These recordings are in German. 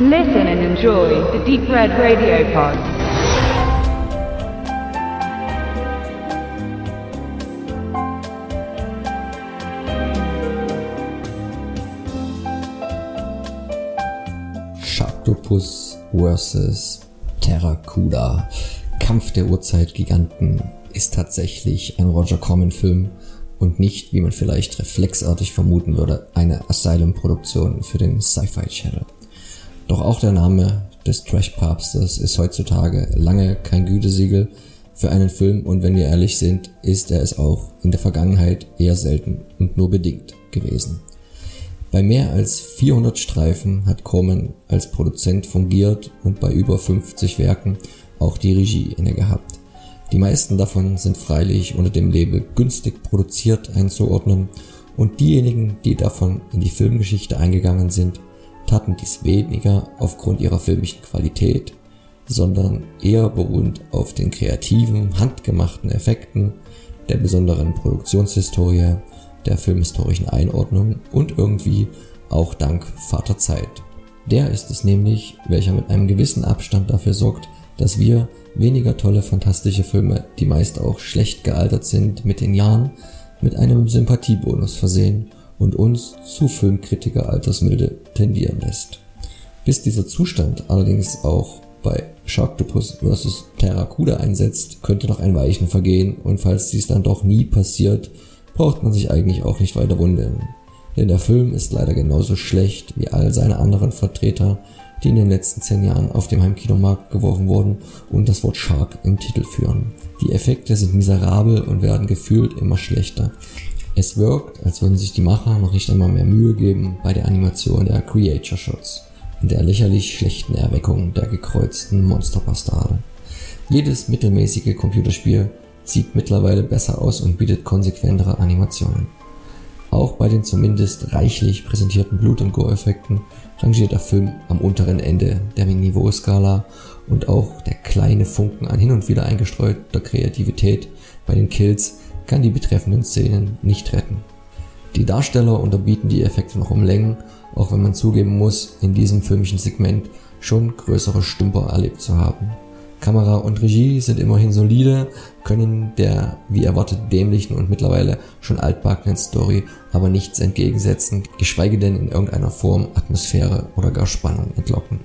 Listen and enjoy the Deep Red Radio Pod. Sharktopus vs. Terracuda. Kampf der Urzeitgiganten ist tatsächlich ein Roger Corman-Film und nicht, wie man vielleicht reflexartig vermuten würde, eine Asylum-Produktion für den Sci-Fi Channel. Doch auch der Name des Trash-Papstes ist heutzutage lange kein Gütesiegel für einen Film und wenn wir ehrlich sind, ist er es auch in der Vergangenheit eher selten und nur bedingt gewesen. Bei mehr als 400 Streifen hat Corman als Produzent fungiert und bei über 50 Werken auch die Regie inne gehabt. Die meisten davon sind freilich unter dem Label günstig produziert einzuordnen und diejenigen, die davon in die Filmgeschichte eingegangen sind, taten dies weniger aufgrund ihrer filmischen Qualität, sondern eher beruhend auf den kreativen, handgemachten Effekten, der besonderen Produktionshistorie, der filmhistorischen Einordnung und irgendwie auch dank Vater Zeit. Der ist es nämlich, welcher mit einem gewissen Abstand dafür sorgt, dass wir weniger tolle fantastische Filme, die meist auch schlecht gealtert sind mit den Jahren, mit einem Sympathiebonus versehen und uns zu Filmkritiker Altersmilde tendieren lässt. Bis dieser Zustand allerdings auch bei Sharktopus vs. Terracuda einsetzt, könnte noch ein Weichen vergehen und falls dies dann doch nie passiert, braucht man sich eigentlich auch nicht weiter wundern. Denn der Film ist leider genauso schlecht wie all seine anderen Vertreter die in den letzten zehn Jahren auf dem Heimkinomarkt geworfen wurden und das Wort Shark im Titel führen. Die Effekte sind miserabel und werden gefühlt immer schlechter. Es wirkt, als würden sich die Macher noch nicht einmal mehr Mühe geben bei der Animation der Creature Shots und der lächerlich schlechten Erweckung der gekreuzten Monsterbastarde. Jedes mittelmäßige Computerspiel sieht mittlerweile besser aus und bietet konsequentere Animationen. Auch bei den zumindest reichlich präsentierten Blut- und Gore-Effekten rangiert der Film am unteren Ende der Niveauskala und auch der kleine Funken an hin und wieder eingestreuter Kreativität bei den Kills kann die betreffenden Szenen nicht retten. Die Darsteller unterbieten die Effekte noch um Längen, auch wenn man zugeben muss, in diesem filmischen Segment schon größere Stümper erlebt zu haben. Kamera und Regie sind immerhin solide, können der wie erwartet dämlichen und mittlerweile schon altbackenen Story aber nichts entgegensetzen, geschweige denn in irgendeiner Form Atmosphäre oder gar Spannung entlocken.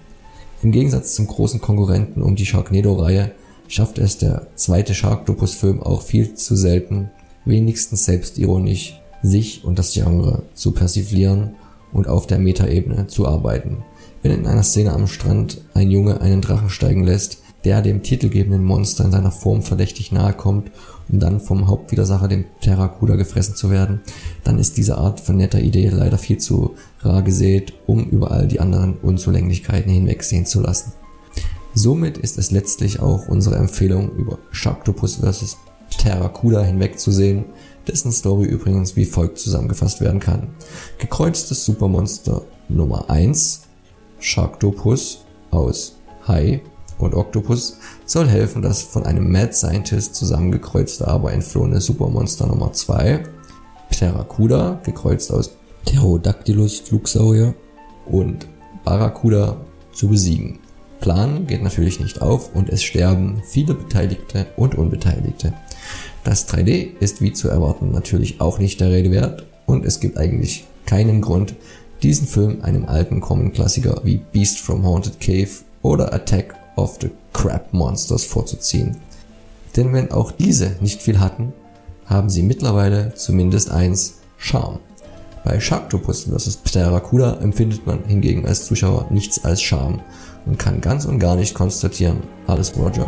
Im Gegensatz zum großen Konkurrenten um die Sharknado-Reihe schafft es der zweite Sharktopus-Film auch viel zu selten, wenigstens selbstironisch, sich und das Genre zu persiflieren und auf der Metaebene zu arbeiten. Wenn in einer Szene am Strand ein Junge einen Drachen steigen lässt, der dem titelgebenden Monster in seiner Form verdächtig nahe kommt, um dann vom Hauptwidersacher, dem Terracuda, gefressen zu werden, dann ist diese Art von netter Idee leider viel zu rar gesät, um über all die anderen Unzulänglichkeiten hinwegsehen zu lassen. Somit ist es letztlich auch unsere Empfehlung, über Sharktopus vs. Terracuda hinwegzusehen, dessen Story übrigens wie folgt zusammengefasst werden kann. Gekreuztes Supermonster Nummer 1, Sharktopus aus Hai und Octopus soll helfen, das von einem Mad Scientist zusammengekreuzte, aber entflohene Supermonster Nummer 2, Pteracuda, gekreuzt aus Pterodactylus Flugsaurier und Barracuda zu besiegen. Plan geht natürlich nicht auf und es sterben viele Beteiligte und Unbeteiligte. Das 3D ist wie zu erwarten natürlich auch nicht der Rede wert und es gibt eigentlich keinen Grund, diesen Film einem alten Common-Klassiker wie Beast from Haunted Cave oder Attack of the Crab Monsters vorzuziehen. Denn wenn auch diese nicht viel hatten, haben sie mittlerweile zumindest eins Charme. Bei Sharktopus vs. Pteracuda empfindet man hingegen als Zuschauer nichts als Charme und kann ganz und gar nicht konstatieren, alles Roger.